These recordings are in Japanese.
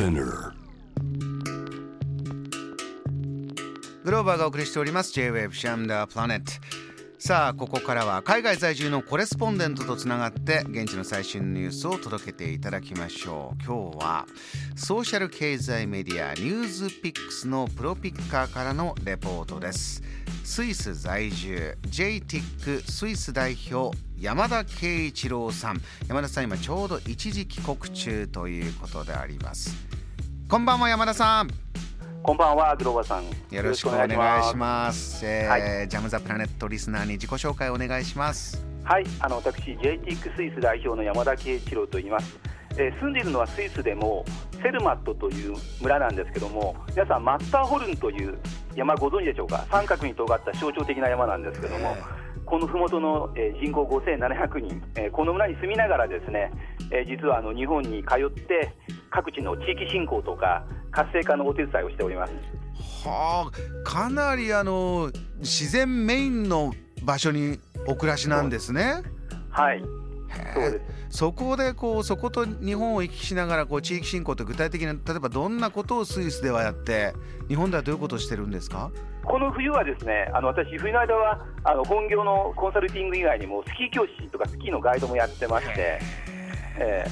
Spinner. グローバーがお送りしております。J-Wave JAM THE PLANET さあここからは海外在住のコレスポンデントとつながって現地の最新ニュースを届けていただきましょう。今日はソーシャル経済メディア NewsPicks のプロピッカーからのレポートです。スイス在住 JTIC スイス代表山田圭一郎さん。山田さん今ちょうど一時帰国中ということであります。こんばんは山田さんこんばんは、グローバーさん。よろしくお願いします。えーはいジャムザプラネットリスナーに自己紹介お願いします。はい、あの私 JTIC スイス代表の山田圭一郎と言います。えー住んでいるのはスイスでもセルマットという村なんですけども、皆さんマッターホルンという山ご存知でしょうか？三角に尖った象徴的な山なんですけども。この麓の、えー人口5700人、えーこの村に住みながらですね、えー実はあの日本に通って各地の地域振興とか活性化のお手伝いをしております。はあ、かなりあの自然メインの場所にお暮らしなんですね。はい、へそうえです。そこでこうそこと日本を行き来しながらこう地域振興って具体的に例えばどんなことをスイスではやって日本ではどういうことをしてるんですか？この冬はですね、あの私、冬の間はあの本業のコンサルティング以外にもスキー教師とかスキーのガイドもやってまして、え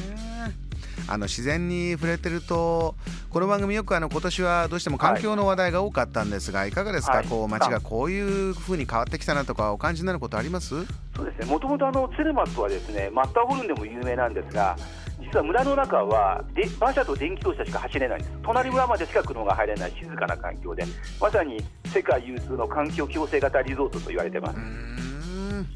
あの自然に触れてるとこの番組よくあの今年はどうしても環境の話題が多かったんですが、い、かがですか、はい。こう街がこういうふうに変わってきたなとかお感じになることあります？そうですね、もともとあのツェルマットはですねマッターホルンでも有名なんですが、実は村の中はで馬車と電気自動車しか走れないんです、隣村までしか車が入れない静かな環境で、まさに世界有数の環境共生型リゾートと言われてます。う。ーん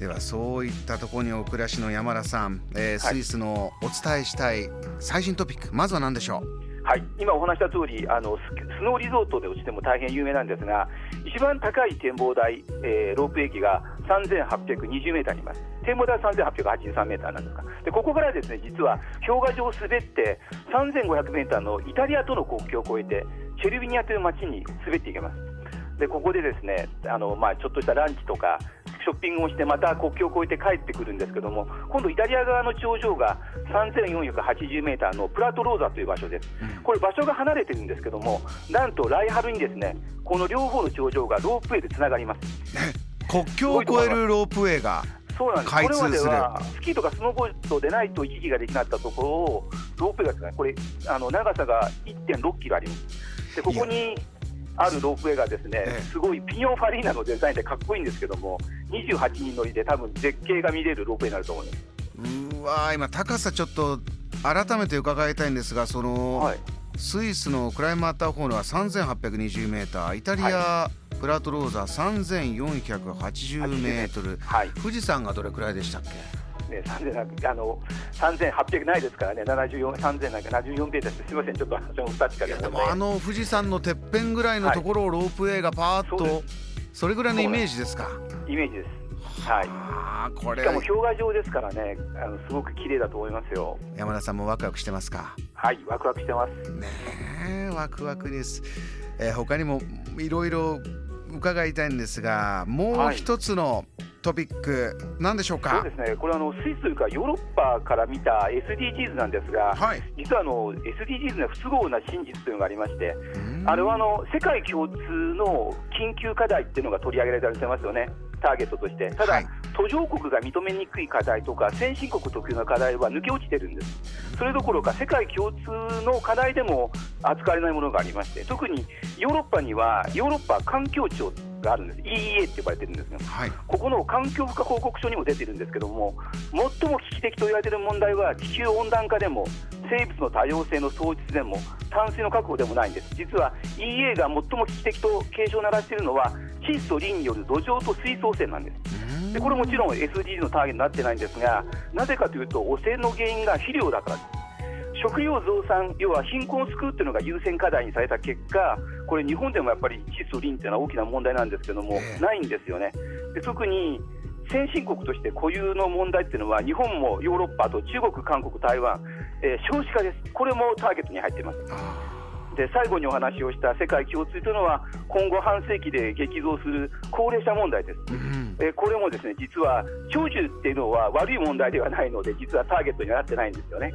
ではそういったところにお暮らしの山田さん、えースイスのお伝えしたい最新トピックまずは何でしょはい、今お話した通りあのススノーリゾートでしても大変有名なんですが一番高い展望台、えーロープ駅が3820メーターにいます。展望台は3883メーターなんですかでここからですね実は氷河上を滑って3500メーターのイタリアとの国境を越えてチェルビニアという町に滑っていけます。でここでですねあの、まあ、ちょっとしたランチとかショッピングをしてまた国境を越えて帰ってくるんですけども今度イタリア側の頂上が3480メーターのプラトローザという場所です、これ場所が離れてるんですけどもなんと来春にですねこの両方の頂上がロープウェイでつながります。う 国境を越えるロープウェイがそうなんです。これまではスキーとかスノーボードでないと行き来ができなかったところをロープウェイがですねこれあの長さが1.6キロあります。でここにあるロープウェイがですねええ。すごいピニオンファリーナのデザインでかっこいいんですけども28人乗りで多分絶景が見れるロープウェイになると思いますうーわー今高さちょっと改めて伺いたいんですがその、はい。スイスのクライマーターホールは3820メーター。イタリア、プラトローザ3480メートル。はい。富士山がどれくらいでしたっけ？ね、3000あの3800ないですからね、74 3074ページです、すみません、ちょっと私も不確かででもあの富士山のてっぺんぐらいのところをロープウェイがパーッと、そうでそれぐらいのイメージですか？イメージです。はい。あーこれ。しかも氷河上ですからね、あのすごく綺麗だと思いますよ。山田さんもワクワクしてますか？はい、ワクワクしてます。ねえワクワクです、えー他にもいろいろ伺いたいんですがもう一つのトピック、何でしょうそうかですね、これはあのスイスというかヨーロッパから見た SDGs なんですが、はい。実はあの SDGs には不都合な真実というのがありまして、うん。あれはあの世界共通の緊急課題っていうのが取り上げられてますよね、ターゲットとして。ただ、はい途上国が認めにくい課題とか、先進国特有の課題は抜け落ちてるんです。それどころか、世界共通の課題でも扱われないものがありまして、特にヨーロッパにはヨーロッパ環境庁があるんです、EEA って呼ばれてるんですね。はいここの環境負荷報告書にも出てるんですけども、最も危機的と言われている問題は、地球温暖化でも、生物の多様性の創出でも、淡水の確保でもないんです、実は EA が最も危機的と警鐘を鳴らしているのは、窒素、リンによる土壌と水素汚染なんです。でこれもちろん SDGs のターゲットになってないんですが、なぜかというと、汚染の原因が肥料だからです。食料増産、要は貧困を救うというのが優先課題にされた結果、これ、日本でもやっぱり窒素、リンというのは大きな問題なんですけども、ええないんですよね。で特に先進国として固有の問題っていうのは、日本もヨーロッパ、あと中国、韓国、台湾、えー少子化です、これもターゲットに入っています。で最後にお話をした世界共通というのは、今後半世紀で激増する高齢者問題です。うんえーこれもですね実は長寿っていうのは悪い問題ではないので実はターゲットにはなってないんですよね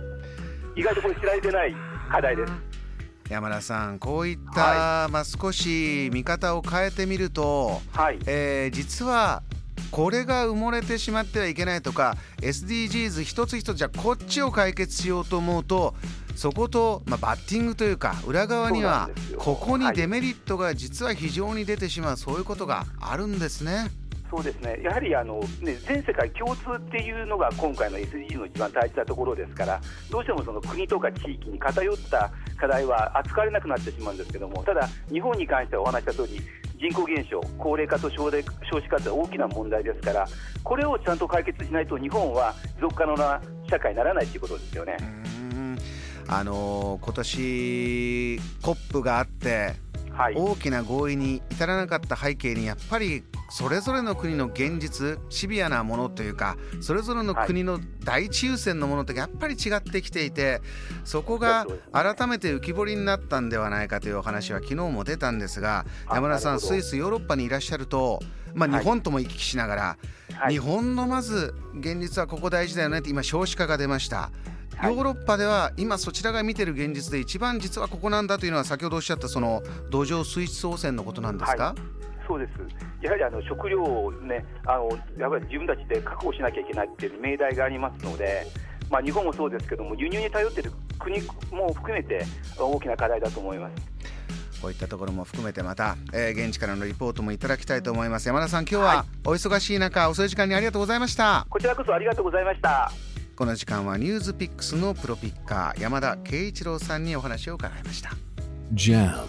意外とこれ知られてない課題です。山田さん、こういった、はい、まあ、少し見方を変えてみると、はいえー、実はこれが埋もれてしまってはいけないとか SDGs 一つ一つじゃこっちを解決しようと思うとそこと、まあ、バッティングというか裏側にはここにデメリットが実は非常に出てしまう、そういうことがあるんですね。そうですねやはりあの、ね、全世界共通っていうのが今回の SDG の一番大事なところですからどうしてもその国とか地域に偏った課題は扱われなくなってしまうんですけどもただ、日本に関してはお話した通り人口減少、高齢化と少子化という大きな問題ですからこれをちゃんと解決しないと日本は持続可能な社会にならないということですよね。あのー、今年 COP があってはい、大きな合意に至らなかった背景にやっぱりそれぞれの国の現実シビアなものというかそれぞれの国の第一優先のものってやっぱり違ってきていてそこが改めて浮き彫りになったんではないかというお話は昨日も出たんですが山田さんスイスヨーロッパにいらっしゃると、まあ、日本とも行き来しながら、はい、日本のまず現実はここ大事だよねって今少子化が出ました。ヨーロッパでは今そちらが見てる現実で一番実はここなんだというのは先ほどおっしゃったその土壌水質汚染のことなんですか、はい、そうです。やはりあの食料を、ね、あのやっぱり自分たちで確保しなきゃいけないっていう命題がありますので、まあ、日本もそうですけども輸入に頼っている国も含めて大きな課題だと思います。こういったところも含めてまた、えー、現地からのリポートもいただきたいと思います。山田さん今日はお忙しい中、遅い時間にありがとうございました。こちらこそありがとうございましたこの時間はニュースピックスのプロピッカー山田圭一郎さんにお話を伺いました。JAM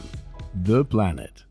The Planet.